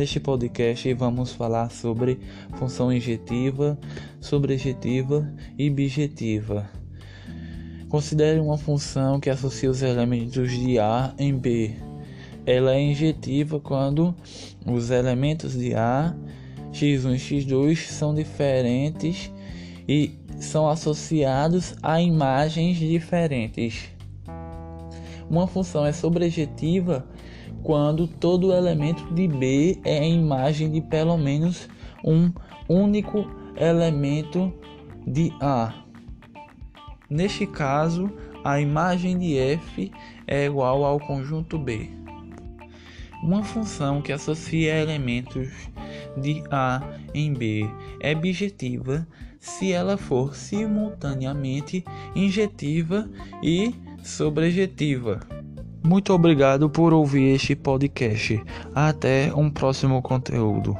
Neste podcast vamos falar sobre função injetiva, sobrejetiva e bijetiva. Considere uma função que associa os elementos de A em B. Ela é injetiva quando os elementos de A, x1 e x2 são diferentes e são associados a imagens diferentes. Uma função é sobrejetiva quando todo elemento de B é a imagem de pelo menos um único elemento de A. Neste caso, a imagem de f é igual ao conjunto B. Uma função que associa elementos de A em B é bijetiva se ela for simultaneamente injetiva e sobrejetiva. Muito obrigado por ouvir este podcast. Até um próximo conteúdo.